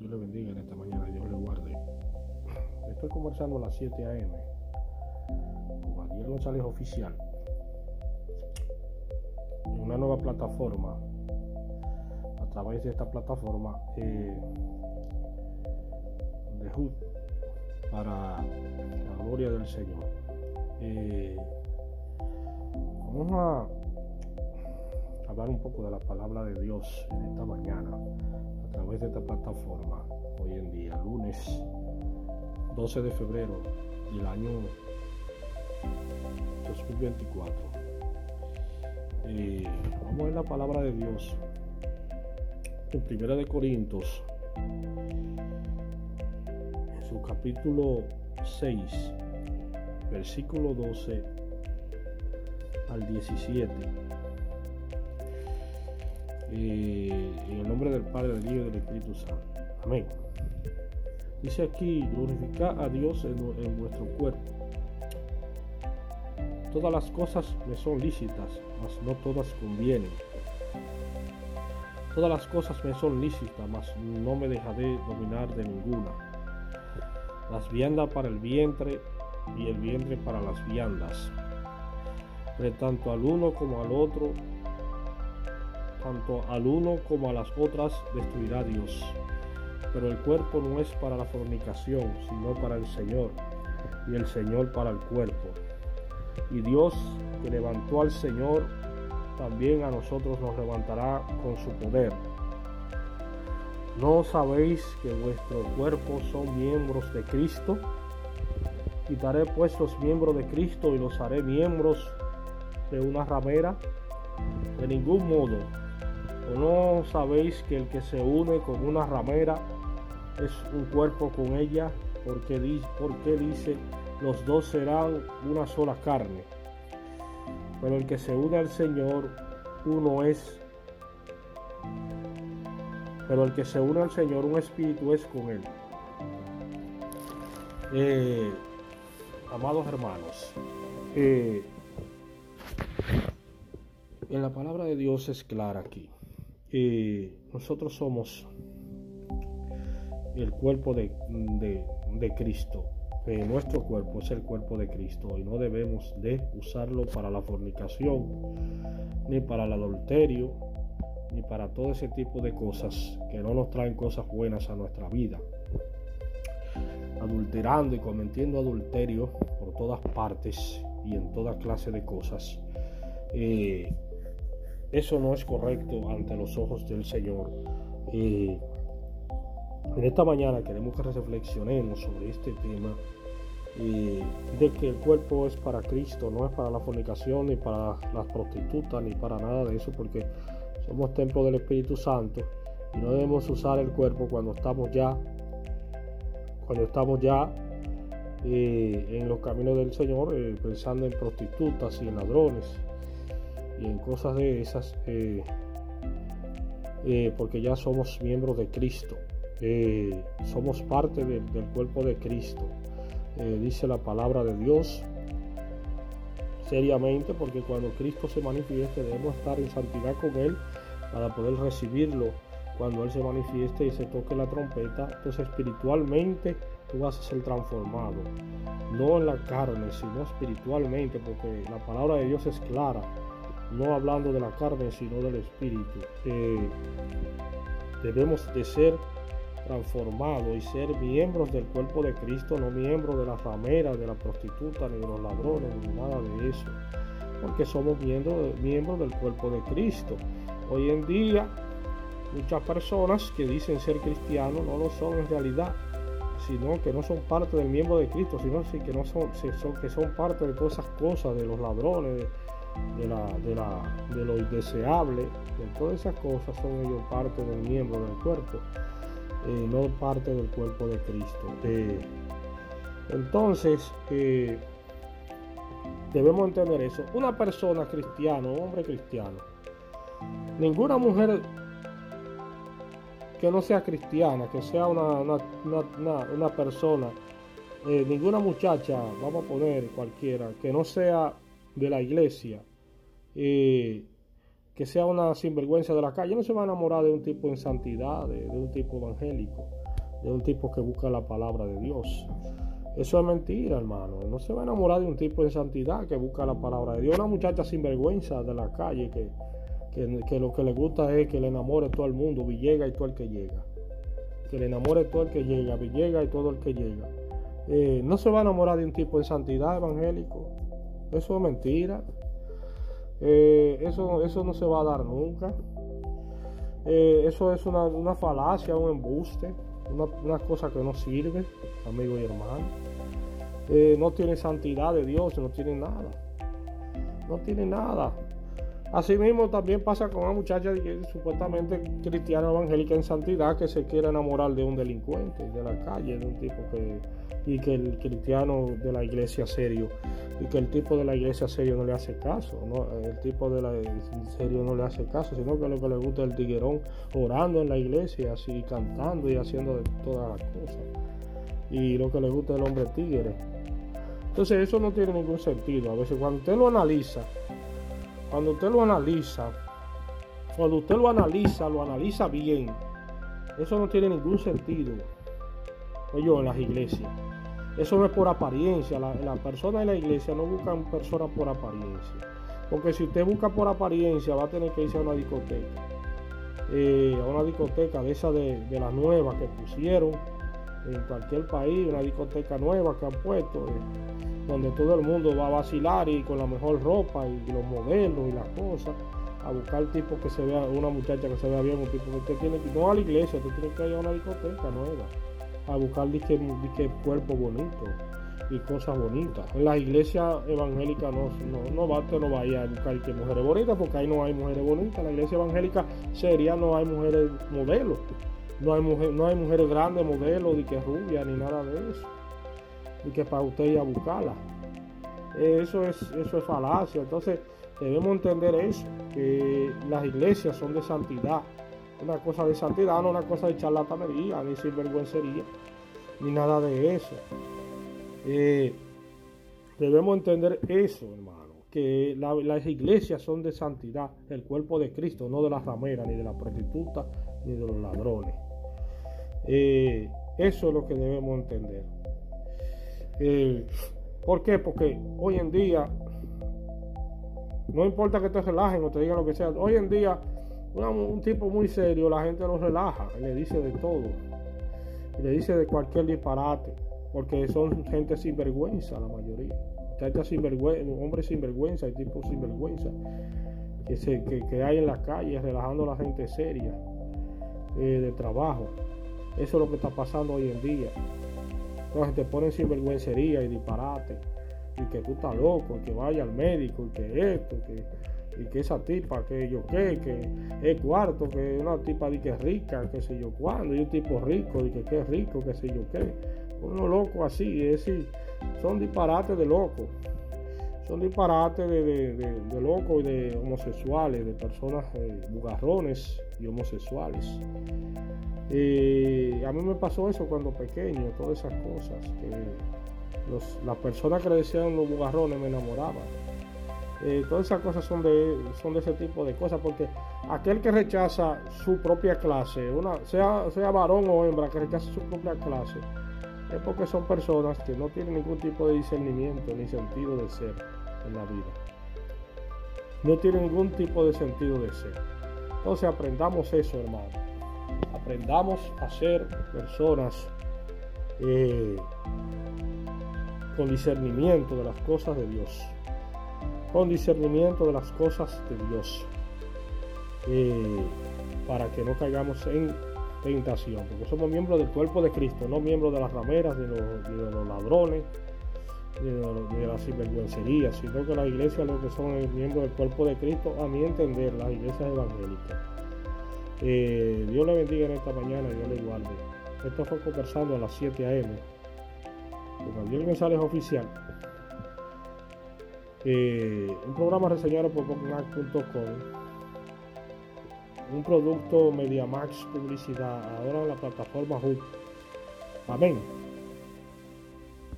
Dios le bendiga en esta mañana, Dios le guarde. Estoy conversando a las 7 a.m. con Ariel González Oficial una nueva plataforma. A través de esta plataforma eh, de HUD para la gloria del Señor. Eh, vamos a hablar un poco de la palabra de Dios en esta mañana través de esta plataforma hoy en día, lunes 12 de febrero del año 2024. Eh, vamos a ver la palabra de Dios en Primera de Corintios, en su capítulo 6, versículo 12 al 17. En el nombre del Padre, del Hijo y del Espíritu Santo. Amén. Dice aquí, glorificar a Dios en, en vuestro cuerpo. Todas las cosas me son lícitas, mas no todas convienen. Todas las cosas me son lícitas, mas no me dejaré dominar de ninguna. Las viandas para el vientre y el vientre para las viandas. Pero tanto al uno como al otro, tanto al uno como a las otras destruirá Dios. Pero el cuerpo no es para la fornicación, sino para el Señor, y el Señor para el cuerpo. Y Dios que levantó al Señor, también a nosotros nos levantará con su poder. ¿No sabéis que vuestro cuerpo son miembros de Cristo? Quitaré pues los miembros de Cristo y los haré miembros de una ramera. De ningún modo. ¿O no sabéis que el que se une con una ramera es un cuerpo con ella? Porque, porque dice, los dos serán una sola carne. Pero el que se une al Señor, uno es. Pero el que se une al Señor, un espíritu es con él. Eh, amados hermanos, eh, en la palabra de Dios es clara aquí. Eh, nosotros somos el cuerpo de, Cristo. Eh, nuestro cuerpo es el cuerpo de Cristo y no debemos de usarlo para la fornicación, ni para el adulterio, ni para todo ese tipo de cosas que no nos traen cosas buenas a nuestra vida. Adulterando y cometiendo adulterio por todas partes y en toda clase de cosas. Eh, eso no es correcto ante los ojos del Señor. Eh, en esta mañana queremos que reflexionemos sobre este tema eh, de que el cuerpo es para Cristo, no es para la fornicación, ni para las prostitutas, ni para nada de eso, porque somos templo del Espíritu Santo y no debemos usar el cuerpo cuando estamos ya, cuando estamos ya eh, en los caminos del Señor, eh, pensando en prostitutas y en ladrones y en cosas de esas, eh, eh, porque ya somos miembros de Cristo, eh, somos parte de, del cuerpo de Cristo, dice la palabra de Dios seriamente, porque cuando Cristo se manifieste debemos estar en santidad con Él para poder recibirlo. Cuando Él se manifieste y se toque la trompeta, entonces espiritualmente tú vas a ser transformado, no en la carne, sino espiritualmente, porque la palabra de Dios es clara no hablando de la carne, sino del espíritu. Eh, debemos de ser transformados y ser miembros del cuerpo de Cristo, no miembros de las rameras, de la prostituta, ni de los ladrones, ni nada de eso, porque somos miembros, del cuerpo de Cristo. Hoy en día, muchas personas que dicen ser cristianos no lo son en realidad sino que no son parte del miembro de Cristo, sino que no son, que son parte de todas esas cosas, de los ladrones, de, de, la, de, la, de lo indeseable, de todas esas cosas son ellos parte del miembro del cuerpo, eh, no parte del cuerpo de Cristo. Eh, entonces, eh, debemos entender eso. Una persona cristiana, un hombre cristiano, ninguna mujer que no sea cristiana, que sea una, una, una, una persona, eh, ninguna muchacha, vamos a poner cualquiera, que no sea de la iglesia, eh, que sea una sinvergüenza de la calle, no se va a enamorar de un tipo en santidad, de, un tipo evangélico. de un tipo que busca la palabra de Dios. Eso es mentira, hermano. No se va a enamorar de un tipo de santidad que busca la palabra de Dios. Una muchacha sin vergüenza de la calle que, que, lo que le gusta es que le enamore todo el mundo, Villega y todo el que llega. Que le enamore todo el que llega, Villega y todo el que llega. Eh, no se va a enamorar de un tipo de santidad evangélico. Eso es mentira. Eh, eso, eso no se va a dar nunca. Eh, eso es una, una, falacia, un embuste, una, cosa que no sirve, amigo y hermano. Eh, no tiene santidad de Dios, no tiene nada. No tiene nada. Asimismo también pasa con una muchacha supuestamente cristiana evangélica en santidad que se quiere enamorar de un delincuente de la calle, de un tipo que y que el cristiano de la iglesia serio y que el tipo de la iglesia serio no le hace caso, ¿no? el tipo de la serio no le hace caso, sino que lo que le gusta es el tiguerón orando en la iglesia, así cantando y haciendo todas las cosas. Y lo que le gusta es el hombre tigre. Entonces eso no tiene ningún sentido. A veces cuando usted lo analiza, cuando usted lo analiza, cuando usted lo analiza, lo analiza bien, eso no tiene ningún sentido. Oye, en las iglesias. Eso no es por apariencia. La, la persona en la iglesia no buscan personas por apariencia. Porque si usted busca por apariencia, va a tener que irse a una discoteca. Eh, a una discoteca de esa de, las nuevas que pusieron en cualquier país, una discoteca nueva que han puesto, eh, donde todo el mundo va a vacilar y con la mejor ropa y, los modelos y las cosas, a buscar tipo que se vea, una muchacha que se vea bien, un tipo que usted tiene que, no a la iglesia, usted tiene que ir a una discoteca nueva a buscar disque, cuerpo bonito y cosas bonitas. En las iglesias evangélicas no, no, no, va, no vaya a buscar que mujeres bonitas, porque ahí no hay mujeres bonitas. En la iglesia evangélica seria no hay mujeres modelos. No hay, mujer, no hay mujeres grandes modelos, ni que rubia, ni nada de eso. Y que para usted ir a buscarla. Eso es, eso es falacia. Entonces debemos entender eso, que las iglesias son de santidad una cosa de santidad, no una cosa de charlatanería, ni sinvergüencería, ni nada de eso. Eh, debemos entender eso, hermano, que las iglesias son de santidad, el cuerpo de Cristo, no de las rameras, ni de las prostitutas, ni de los ladrones. Eh, eso es lo que debemos entender. Eh, ¿Por qué? Porque hoy en día, no importa que te relajen o te digan lo que sea, hoy en día un tipo muy serio, la gente lo relaja, le dice de todo, le dice de cualquier disparate, porque son gente sin vergüenza la mayoría. Sin hombres sin vergüenza y tipos sin vergüenza que, se, que, hay en las calles relajando a la gente seria eh, de trabajo. Eso es lo que está pasando hoy en día. Entonces te ponen sin vergüencería y disparate. Y que tú estás loco, que vaya al médico, y que esto, y que esa tipa, que yo qué, que es cuarto, que una tipa de que es rica, que sé yo cuándo, y un tipo rico, y que, que es rico, que sé yo qué. Uno loco así, es decir, son disparates de locos. Son disparates de, de, locos y de homosexuales, de personas eh, bugarrones y homosexuales. a mí me pasó eso cuando pequeño, todas esas cosas. Que las personas que le decían los bugarrones me enamoraban eh, todas esas cosas son de, son de ese tipo de cosas, porque aquel que rechaza su propia clase, una, sea, sea varón o hembra, que rechaza su propia clase, es porque son personas que no tienen ningún tipo de discernimiento ni sentido de ser la vida. No tienen ningún tipo de sentido de ser. Entonces aprendamos eso, hermano. Aprendamos a ser personas eh, con discernimiento de las cosas de Dios con discernimiento de las cosas de Dios, eh, para que no caigamos en tentación, porque somos miembros del cuerpo de Cristo, no miembros de las rameras, ni de los, ladrones, de, la sinvergüencería, sino que las iglesias lo que son miembros del cuerpo de Cristo, a mi entender, las iglesias evangélicas. Eh, Dios le bendiga en esta mañana, Dios le guarde. Esto fue conversando a las 7 a.m. Con Gabriel González Oficial. Eh, un programa reseñado por Popmac.com, un producto MediaMax Publicidad, ahora en la plataforma Hub. Amén.